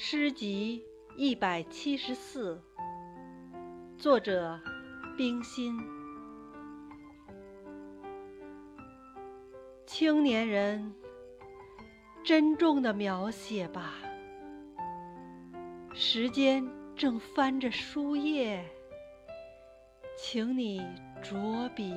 诗集一百七十四作者冰心。青年人珍重的描写吧时间正翻着书页请你着笔。